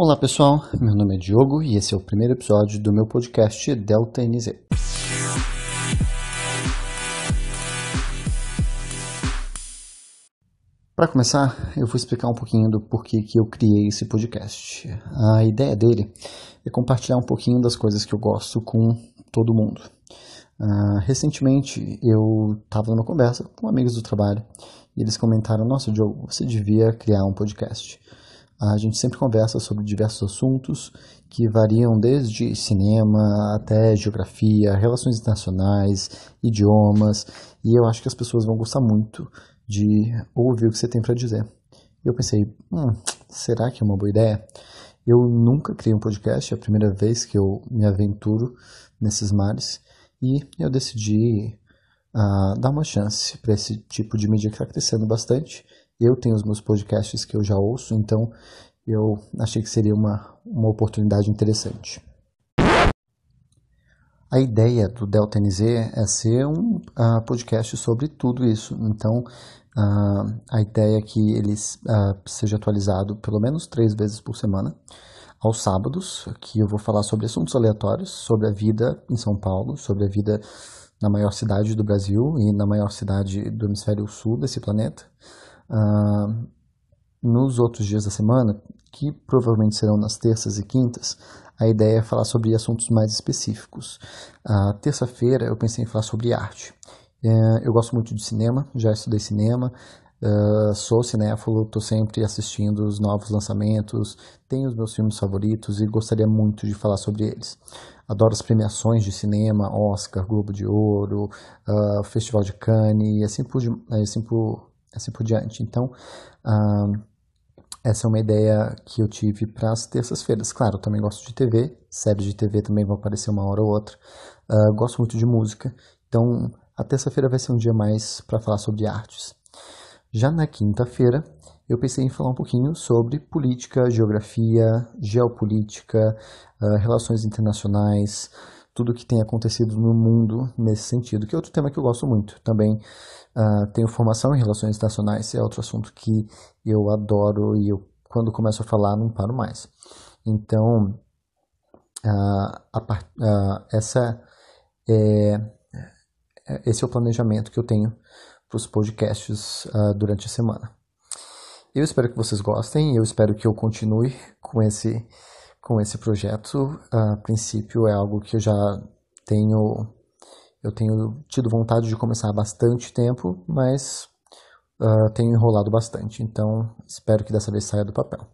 Olá pessoal, meu nome é Diogo e esse é o primeiro episódio do meu podcast Delta NZ. Para começar, eu vou explicar um pouquinho do porquê que eu criei esse podcast. A ideia dele é compartilhar um pouquinho das coisas que eu gosto com todo mundo. Uh, recentemente eu estava numa conversa com amigos do trabalho e eles comentaram: Nossa, Diogo, você devia criar um podcast. A gente sempre conversa sobre diversos assuntos que variam desde cinema até geografia, relações internacionais, idiomas, e eu acho que as pessoas vão gostar muito de ouvir o que você tem para dizer. Eu pensei, hum, será que é uma boa ideia? Eu nunca criei um podcast, é a primeira vez que eu me aventuro nesses mares, e eu decidi uh, dar uma chance para esse tipo de mídia que está crescendo bastante eu tenho os meus podcasts que eu já ouço, então eu achei que seria uma, uma oportunidade interessante. A ideia do Delta NZ é ser um uh, podcast sobre tudo isso. Então, uh, a ideia é que ele uh, seja atualizado pelo menos três vezes por semana, aos sábados, que eu vou falar sobre assuntos aleatórios, sobre a vida em São Paulo, sobre a vida na maior cidade do Brasil e na maior cidade do hemisfério sul desse planeta. Nos outros dias da semana, que provavelmente serão nas terças e quintas, a ideia é falar sobre assuntos mais específicos. A terça-feira eu pensei em falar sobre arte. Uh, eu gosto muito de cinema, já estudei cinema, Uh, sou cinéfilo, estou sempre assistindo os novos lançamentos, tenho os meus filmes favoritos e gostaria muito de falar sobre eles. Adoro as premiações de cinema, Oscar, Globo de Ouro, uh, Festival de Cannes e assim por, assim por, assim por diante. Então, uh, essa é uma ideia que eu tive para as terças-feiras. Claro, também gosto de TV, séries de TV também vão aparecer uma hora ou outra. Uh, gosto muito de música, então a terça-feira vai ser um dia mais para falar sobre artes. Já na quinta-feira, eu pensei em falar um pouquinho sobre política, geografia, geopolítica, relações internacionais, tudo que tem acontecido no mundo nesse sentido, que é outro tema que eu gosto muito. Também uh, tenho formação em relações internacionais, é outro assunto que eu adoro e eu, quando começo a falar, não paro mais. Então, uh, uh, essa é, esse é o planejamento que eu tenho para os podcasts durante a semana. Eu espero que vocês gostem, eu espero que eu continue com esse com esse projeto. A princípio é algo que eu já tenho eu tenho tido vontade de começar há bastante tempo, mas uh, tenho enrolado bastante. Então espero que dessa vez saia do papel.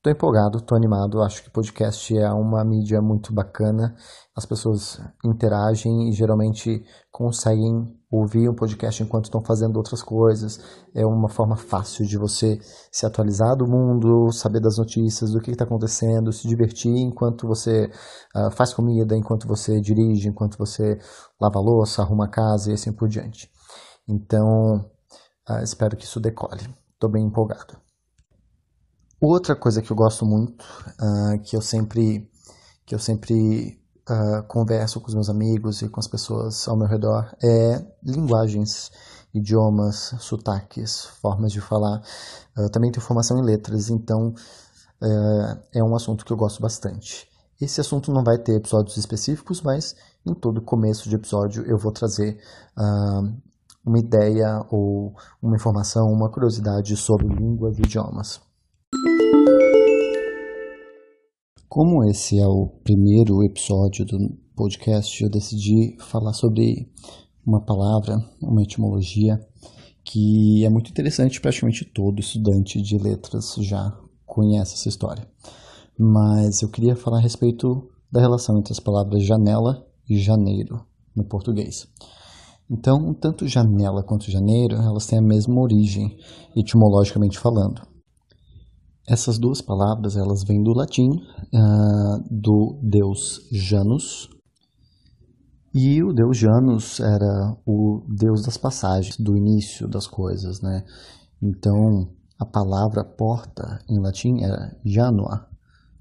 Estou empolgado, estou animado. Acho que podcast é uma mídia muito bacana. As pessoas interagem e geralmente conseguem ouvir um podcast enquanto estão fazendo outras coisas. É uma forma fácil de você se atualizar do mundo, saber das notícias, do que está acontecendo, se divertir enquanto você uh, faz comida, enquanto você dirige, enquanto você lava louça, arruma a casa e assim por diante. Então, uh, espero que isso decole. Estou bem empolgado. Outra coisa que eu gosto muito, uh, que eu sempre, que eu sempre uh, converso com os meus amigos e com as pessoas ao meu redor, é linguagens, idiomas, sotaques, formas de falar. Uh, também tenho formação em letras, então é um assunto que eu gosto bastante. Esse assunto não vai ter episódios específicos, mas em todo começo de episódio eu vou trazer uma ideia ou uma informação, uma curiosidade sobre línguas e idiomas. Como esse é o primeiro episódio do podcast, eu decidi falar sobre uma palavra, uma etimologia que é muito interessante, praticamente todo estudante de letras já conhece essa história. Mas eu queria falar a respeito da relação entre as palavras janela e janeiro no português. Então, tanto janela quanto janeiro, elas têm a mesma origem, etimologicamente falando. Essas duas palavras elas vêm do latim, uh, do deus Janus. E o deus Janus era o deus das passagens, do início das coisas, né? Então, a palavra porta em latim era janua.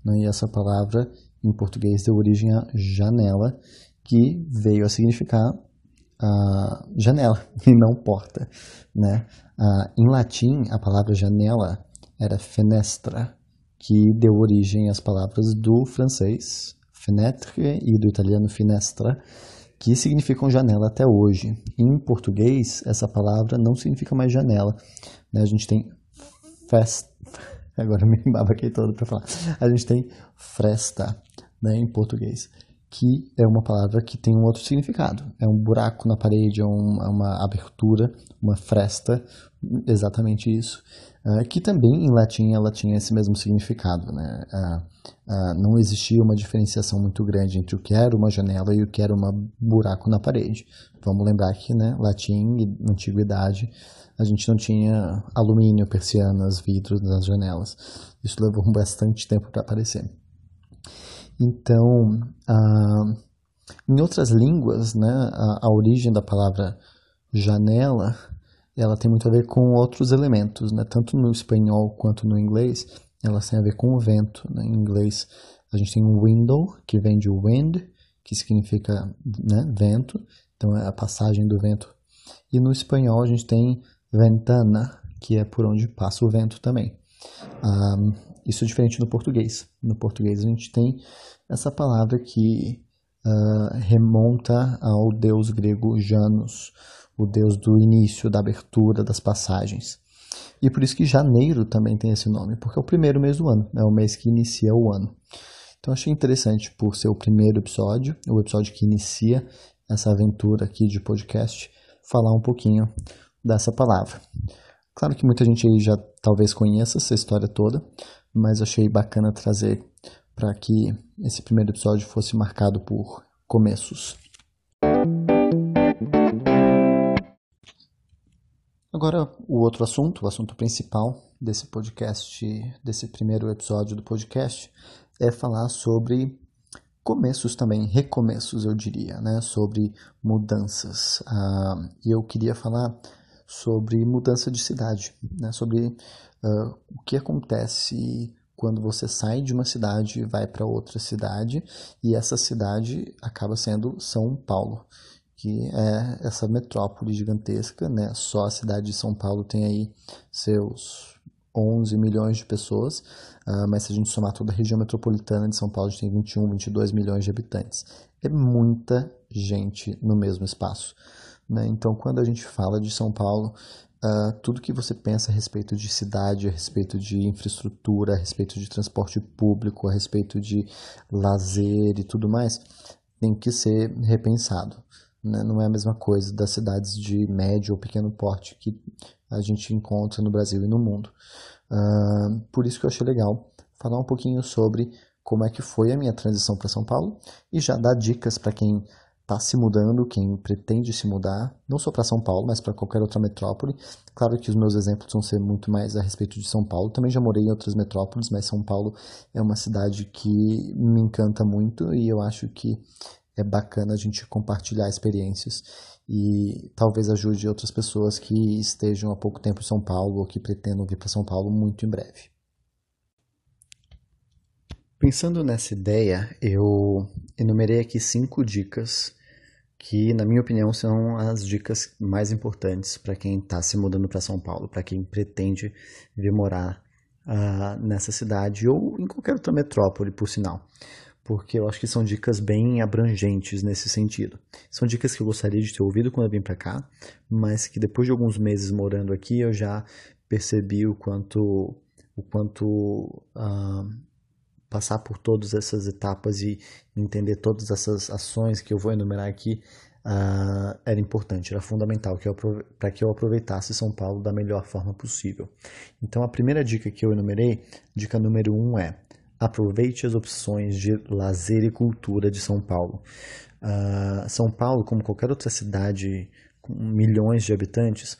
Né? E essa palavra em português deu origem a janela, que veio a significar uh, janela e não porta, né? Uh, em latim, a palavra janela era fenestra que deu origem às palavras do francês fenêtre e do italiano finestra, que significam janela até hoje. Em português, essa palavra não significa mais janela. Né? A gente tem fest... Agora me aqui todo para falar. A gente tem fresta né, em português, que é uma palavra que tem um outro significado. É um buraco na parede, é uma, uma abertura, uma fresta, exatamente isso. Uh, que também em latim ela tinha esse mesmo significado. Né? Uh, uh, não existia uma diferenciação muito grande entre o que era uma janela e o que era um buraco na parede. Vamos lembrar que né, latim e antiguidade a gente não tinha alumínio, persianas, vidros nas janelas. Isso levou bastante tempo para aparecer. Então, em outras línguas, né, a, a origem da palavra janela ela tem muito a ver com outros elementos, né? Tanto no espanhol quanto no inglês, ela tem a ver com o vento. Né? Em inglês, a gente tem um window, que vem de wind, que significa né, vento, então é a passagem do vento. E no espanhol, a gente tem ventana, que é por onde passa o vento também. Um, isso é diferente do português. No português, a gente tem essa palavra que uh, remonta ao deus grego Janus, o deus do início, da abertura, das passagens. E por isso que janeiro também tem esse nome, porque é o primeiro mês do ano, é o mês que inicia o ano. Então achei interessante por ser o primeiro episódio, o episódio que inicia essa aventura aqui de podcast, falar um pouquinho dessa palavra. Claro que muita gente aí já talvez conheça essa história toda, mas achei bacana trazer para que esse primeiro episódio fosse marcado por começos. Agora, o outro assunto, o assunto principal desse podcast, desse primeiro episódio do podcast, é falar sobre começos também, recomeços, eu diria, né? Sobre mudanças. Uh, e eu queria falar sobre mudança de cidade, né? Sobre uh, o que acontece quando você sai de uma cidade e vai para outra cidade, e essa cidade acaba sendo São Paulo que é essa metrópole gigantesca, né? Só a cidade de São Paulo tem aí seus 11 milhões de pessoas, uh, mas se a gente somar toda a região metropolitana de São Paulo, a gente tem 21, 22 milhões de habitantes. É muita gente no mesmo espaço. Né? Então, quando a gente fala de São Paulo, uh, tudo que você pensa a respeito de cidade, a respeito de infraestrutura, a respeito de transporte público, a respeito de lazer e tudo mais, tem que ser repensado. Né? Não é a mesma coisa das cidades de médio ou pequeno porte que a gente encontra no Brasil e no mundo. Uh, por isso que eu achei legal falar um pouquinho sobre como é que foi a minha transição para São Paulo e já dar dicas para quem está se mudando, quem pretende se mudar, não só para São Paulo, mas para qualquer outra metrópole. Claro que os meus exemplos vão ser muito mais a respeito de São Paulo. Também já morei em outras metrópoles, mas São Paulo é uma cidade que me encanta muito e eu acho que é bacana a gente compartilhar experiências e talvez ajude outras pessoas que estejam há pouco tempo em São Paulo ou que pretendam vir para São Paulo muito em breve. Pensando nessa ideia, eu enumerei aqui cinco dicas que, na minha opinião, são as dicas mais importantes para quem está se mudando para São Paulo, para quem pretende vir morar uh, nessa cidade ou em qualquer outra metrópole, por sinal porque eu acho que são dicas bem abrangentes nesse sentido. São dicas que eu gostaria de ter ouvido quando eu vim para cá, mas que depois de alguns meses morando aqui eu já percebi o quanto o quanto uh, passar por todas essas etapas e entender todas essas ações que eu vou enumerar aqui uh, era importante, era fundamental para que eu aproveitasse São Paulo da melhor forma possível. Então a primeira dica que eu enumerei, dica número um é Aproveite as opções de lazer e cultura de São Paulo. Uh, São Paulo, como qualquer outra cidade com milhões de habitantes,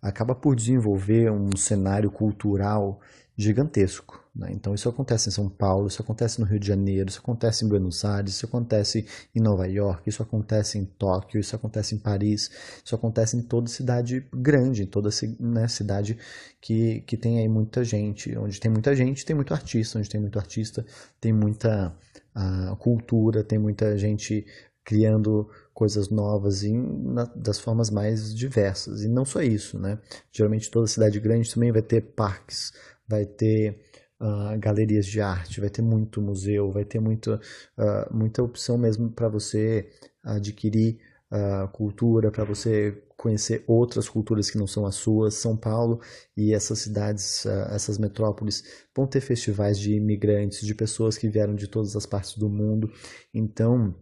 acaba por desenvolver um cenário cultural gigantesco. Né? Então, isso acontece em São Paulo, isso acontece no Rio de Janeiro, isso acontece em Buenos Aires, isso acontece em Nova York, isso acontece em Tóquio, isso acontece em Paris, isso acontece em toda cidade grande, em toda né, cidade que, que tem aí muita gente. Onde tem muita gente, tem muito artista, onde tem muito artista, tem muita uh, cultura, tem muita gente criando coisas novas na, das formas mais diversas. E não só isso, né? Geralmente toda cidade grande também vai ter parques, vai ter uh, galerias de arte, vai ter muito museu, vai ter muito, uh, muita opção mesmo para você adquirir uh, cultura, para você conhecer outras culturas que não são as suas. São Paulo e essas cidades, essas metrópoles vão ter festivais de imigrantes, de pessoas que vieram de todas as partes do mundo. Então,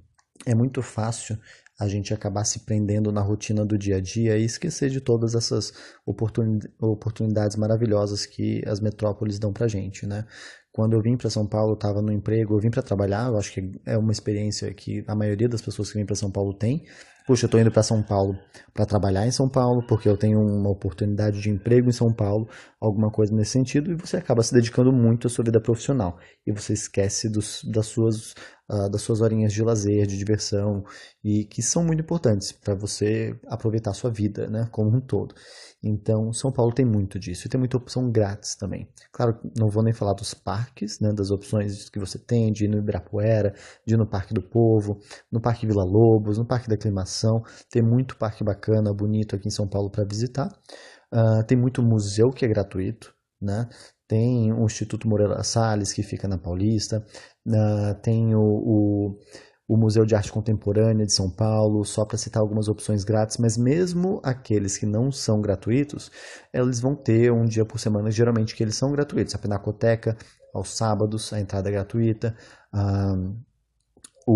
é muito fácil a gente acabar se prendendo na rotina do dia a dia e esquecer de todas essas oportunidades maravilhosas que as metrópoles dão pra gente, né? Quando eu vim para São Paulo, estava no emprego, eu vim para trabalhar, eu acho que é uma experiência que a maioria das pessoas que vêm para São Paulo tem. Puxa, eu estou indo para São Paulo para trabalhar em São Paulo, porque eu tenho uma oportunidade de emprego em São Paulo, alguma coisa nesse sentido, e você acaba se dedicando muito à sua vida profissional. E você esquece dos, das, suas, uh, das suas horinhas de lazer, de diversão, e que são muito importantes para você aproveitar a sua vida né, como um todo. Então, São Paulo tem muito disso. E tem muita opção grátis também. Claro, não vou nem falar dos parques, né, das opções que você tem de ir no Ibirapuera, de ir no Parque do Povo, no Parque Vila Lobos, no Parque da Aclimação. Tem muito parque bacana, bonito aqui em São Paulo para visitar. Uh, tem muito museu que é gratuito, né? Tem o Instituto Moreira Salles, que fica na Paulista. Uh, tem o, o o Museu de Arte Contemporânea de São Paulo, só para citar algumas opções grátis, mas mesmo aqueles que não são gratuitos, eles vão ter um dia por semana, geralmente que eles são gratuitos. A Pinacoteca, aos sábados, a entrada é gratuita.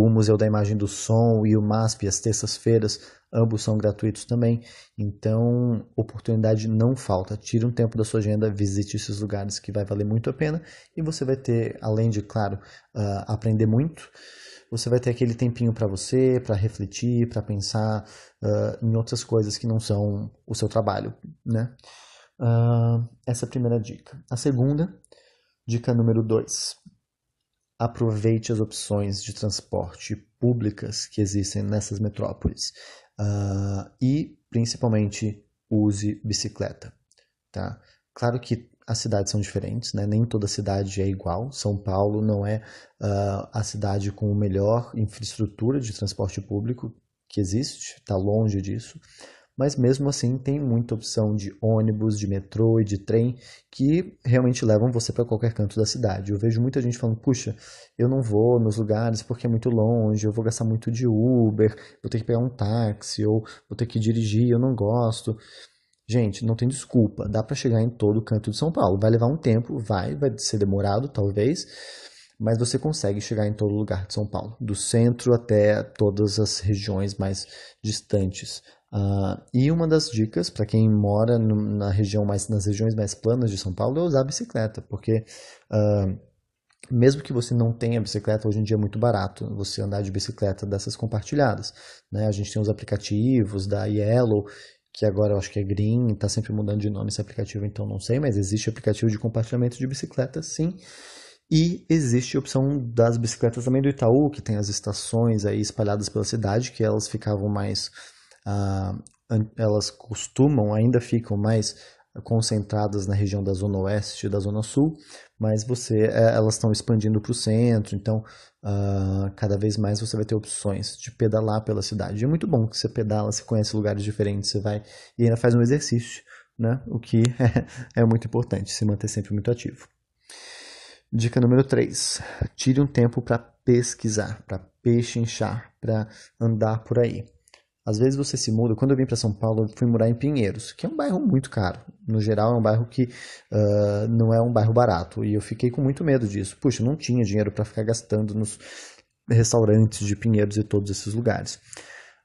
O Museu da Imagem do Som e o MASP, às terças-feiras, ambos são gratuitos também. Então, oportunidade não falta. Tire um tempo da sua agenda, visite esses lugares que vai valer muito a pena e você vai ter, além de, claro, uh, aprender muito, você vai ter aquele tempinho para você, para refletir, para pensar uh, em outras coisas que não são o seu trabalho, né? Uh, essa é a primeira dica. A segunda, dica número dois. Aproveite as opções de transporte públicas que existem nessas metrópoles uh, e, principalmente, use bicicleta, tá? Claro que as cidades são diferentes, né? nem toda cidade é igual. São Paulo não é uh, a cidade com a melhor infraestrutura de transporte público que existe, está longe disso. Mas mesmo assim tem muita opção de ônibus, de metrô e de trem que realmente levam você para qualquer canto da cidade. Eu vejo muita gente falando, puxa, eu não vou nos lugares porque é muito longe, eu vou gastar muito de Uber, vou ter que pegar um táxi ou vou ter que dirigir, eu não gosto. Gente, não tem desculpa. Dá para chegar em todo canto de São Paulo. Vai levar um tempo, vai, vai ser demorado talvez, mas você consegue chegar em todo lugar de São Paulo, do centro até todas as regiões mais distantes. Uh, e uma das dicas para quem mora no, na região mais nas regiões mais planas de São Paulo é usar a bicicleta, porque uh, mesmo que você não tenha bicicleta, hoje em dia é muito barato você andar de bicicleta dessas compartilhadas. Né? A gente tem os aplicativos da Yellow que agora eu acho que é Green, está sempre mudando de nome esse aplicativo, então não sei, mas existe aplicativo de compartilhamento de bicicleta, sim. E existe a opção das bicicletas também do Itaú, que tem as estações aí espalhadas pela cidade, que elas ficavam mais. Uh, elas costumam, ainda ficam mais concentradas na região da Zona Oeste e da Zona Sul, mas você é, elas estão expandindo para o centro, então uh, cada vez mais você vai ter opções de pedalar pela cidade. É muito bom que você pedala, você conhece lugares diferentes, você vai e ainda faz um exercício, né? o que é, é muito importante, se manter sempre muito ativo. Dica número 3. Tire um tempo para pesquisar, para pechinchar, para andar por aí. Às vezes você se muda. Quando eu vim para São Paulo, eu fui morar em Pinheiros, que é um bairro muito caro. No geral, é um bairro que uh, não é um bairro barato. E eu fiquei com muito medo disso. Puxa, não tinha dinheiro para ficar gastando nos restaurantes de Pinheiros e todos esses lugares.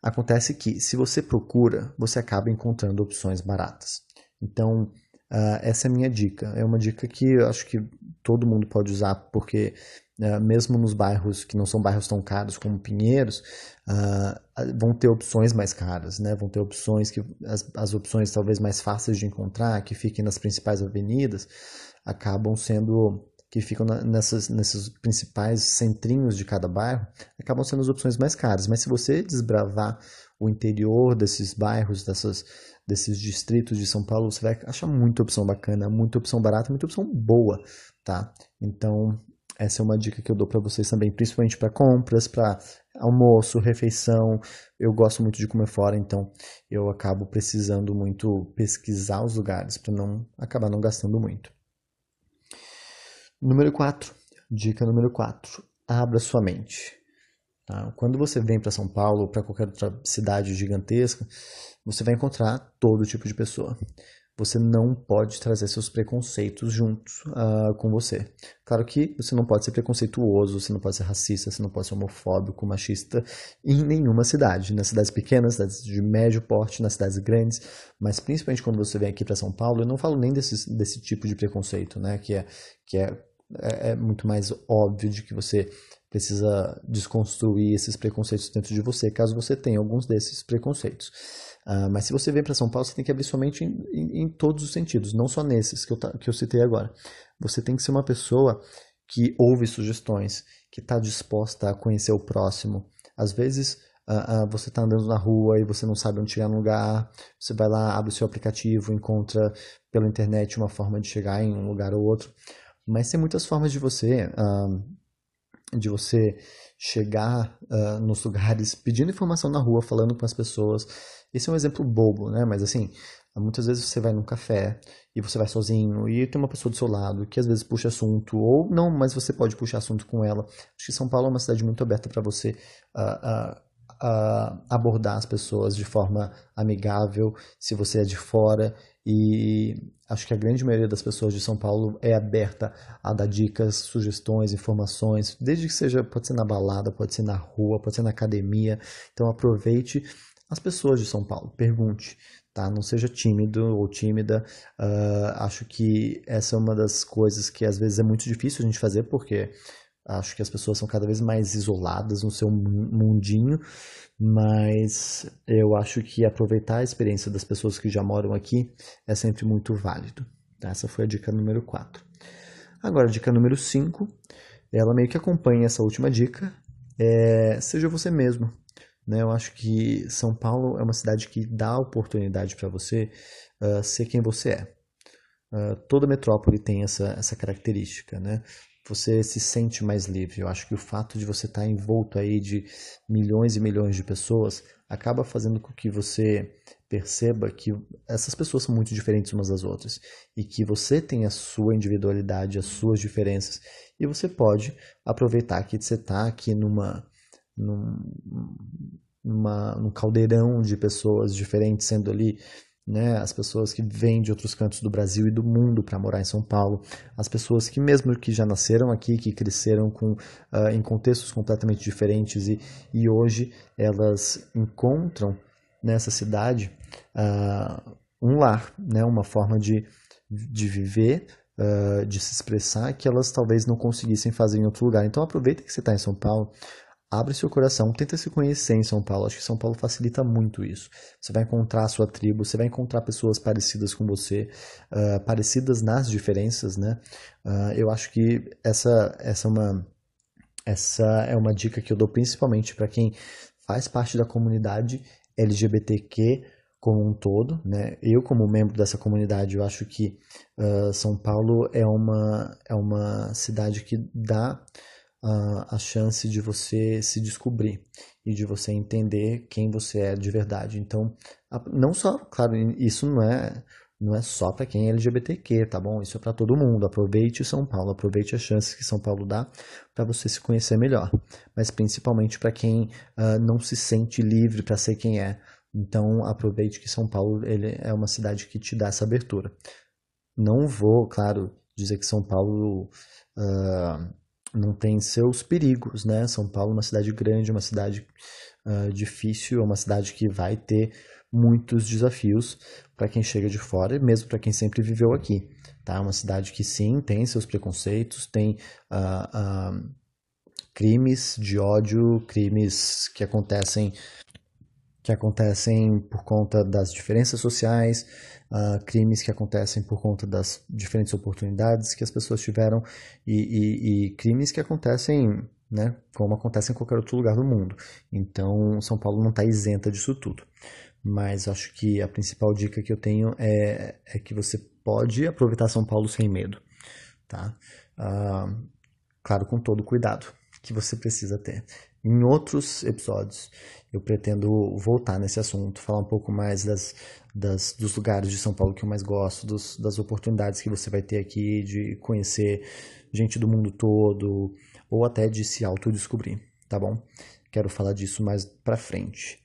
Acontece que, se você procura, você acaba encontrando opções baratas. Então, uh, essa é a minha dica. É uma dica que eu acho que todo mundo pode usar, porque uh, mesmo nos bairros que não são bairros tão caros como Pinheiros, uh, vão ter opções mais caras, né? Vão ter opções que as, as opções talvez mais fáceis de encontrar, que fiquem nas principais avenidas, acabam sendo que ficam na, nessas, nesses principais centrinhos de cada bairro, acabam sendo as opções mais caras. Mas se você desbravar o interior desses bairros, dessas, desses distritos de São Paulo, você vai achar muita opção bacana, muita opção barata, muita opção boa, tá? Então, essa é uma dica que eu dou para vocês também, principalmente para compras, para almoço, refeição. Eu gosto muito de comer fora, então eu acabo precisando muito pesquisar os lugares para não acabar não gastando muito. Número 4. Dica número 4. Abra sua mente. Tá? Quando você vem para São Paulo ou para qualquer outra cidade gigantesca, você vai encontrar todo tipo de pessoa você não pode trazer seus preconceitos juntos uh, com você. Claro que você não pode ser preconceituoso, você não pode ser racista, você não pode ser homofóbico, machista em nenhuma cidade. Nas cidades pequenas, cidades de médio porte, nas cidades grandes, mas principalmente quando você vem aqui para São Paulo, eu não falo nem desse, desse tipo de preconceito, né? Que é, que é, é, é muito mais óbvio de que você precisa desconstruir esses preconceitos dentro de você, caso você tenha alguns desses preconceitos. Uh, mas se você vem para São Paulo, você tem que abrir sua mente em, em, em, todos os sentidos, não só nesses que eu, que eu citei agora. Você tem que ser uma pessoa que ouve sugestões, que está disposta a conhecer o próximo. Às vezes, uh, uh, você está andando na rua e você não sabe onde chegar no lugar, você vai lá, abre o seu aplicativo, encontra pela internet uma forma de chegar em um lugar ou outro. Mas tem muitas formas de você, de você chegar nos lugares pedindo informação na rua, falando com as pessoas, esse é um exemplo bobo, né? Mas assim, muitas vezes você vai num café e você vai sozinho e tem uma pessoa do seu lado que às vezes puxa assunto, ou não, mas você pode puxar assunto com ela. Acho que São Paulo é uma cidade muito aberta para você uh, uh, uh, abordar as pessoas de forma amigável, se você é de fora. E acho que a grande maioria das pessoas de São Paulo é aberta a dar dicas, sugestões, informações, desde que seja, pode ser na balada, pode ser na rua, pode ser na academia. Então aproveite as pessoas de São Paulo. Pergunte, tá? Não seja tímido ou tímida. Uh, acho que essa é uma das coisas que às vezes é muito difícil a gente fazer, porque acho que as pessoas são cada vez mais isoladas no seu mundinho, mas eu acho que aproveitar a experiência das pessoas que já moram aqui é sempre muito válido. Tá? Essa foi a dica número 4. Agora, a dica número 5, ela meio que acompanha essa última dica, é seja você mesmo. Né? Eu acho que São Paulo é uma cidade que dá oportunidade para você uh, ser quem você é. Uh, toda metrópole tem essa, essa característica, né? Você se sente mais livre. Eu acho que o fato de você estar tá envolto aí de milhões e milhões de pessoas acaba fazendo com que você perceba que essas pessoas são muito diferentes umas das outras e que você tem a sua individualidade, as suas diferenças e você pode aproveitar que você está aqui numa num, numa, num caldeirão de pessoas diferentes sendo ali né, as pessoas que vêm de outros cantos do Brasil e do mundo para morar em São Paulo, as pessoas que mesmo que já nasceram aqui, que cresceram com, uh, em contextos completamente diferentes e, e hoje elas encontram nessa cidade uh, um lar, né, uma forma de, de viver, uh, de se expressar que elas talvez não conseguissem fazer em outro lugar. Então aproveita que você está em São Paulo, abre seu coração, tenta se conhecer em São Paulo. Acho que São Paulo facilita muito isso. Você vai encontrar a sua tribo, você vai encontrar pessoas parecidas com você, uh, parecidas nas diferenças, né? Uh, eu acho que essa, essa, é uma, essa é uma dica que eu dou principalmente para quem faz parte da comunidade LGBTQ como um todo, né? Eu como membro dessa comunidade, eu acho que uh, São Paulo é uma, é uma cidade que dá a, a chance de você se descobrir e de você entender quem você é de verdade. Então, não só, claro, isso não é não é só para quem é LGBTQ, tá bom? Isso é para todo mundo. Aproveite São Paulo, aproveite as chances que São Paulo dá para você se conhecer melhor. Mas principalmente para quem uh, não se sente livre para ser quem é. Então aproveite que São Paulo ele é uma cidade que te dá essa abertura. Não vou, claro, dizer que São Paulo uh, não tem seus perigos, né? São Paulo é uma cidade grande, uma cidade uh, difícil, é uma cidade que vai ter muitos desafios para quem chega de fora, mesmo para quem sempre viveu aqui, tá? É uma cidade que sim tem seus preconceitos, tem uh, uh, crimes de ódio, crimes que acontecem que acontecem por conta das diferenças sociais, uh, crimes que acontecem por conta das diferentes oportunidades que as pessoas tiveram e, e, e crimes que acontecem, né, como acontece em qualquer outro lugar do mundo. Então, São Paulo não está isenta disso tudo. Mas acho que a principal dica que eu tenho é, é que você pode aproveitar São Paulo sem medo, tá? Uh, claro, com todo o cuidado que você precisa ter. Em outros episódios, eu pretendo voltar nesse assunto, falar um pouco mais das, das, dos lugares de São Paulo que eu mais gosto, dos, das oportunidades que você vai ter aqui de conhecer gente do mundo todo, ou até de se autodescobrir, tá bom? Quero falar disso mais pra frente.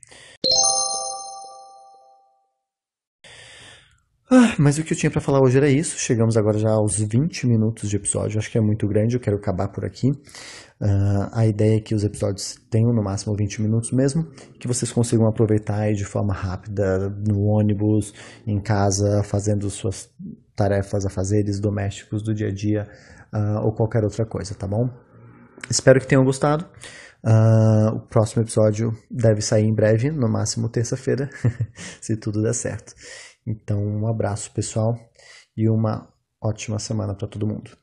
Ah, mas o que eu tinha para falar hoje era isso. Chegamos agora já aos 20 minutos de episódio. Acho que é muito grande, eu quero acabar por aqui. Uh, a ideia é que os episódios tenham no máximo 20 minutos mesmo, que vocês consigam aproveitar de forma rápida no ônibus, em casa, fazendo suas tarefas, afazeres domésticos do dia a dia uh, ou qualquer outra coisa, tá bom? Espero que tenham gostado. Uh, o próximo episódio deve sair em breve, no máximo terça-feira, se tudo der certo. Então, um abraço, pessoal, e uma ótima semana para todo mundo.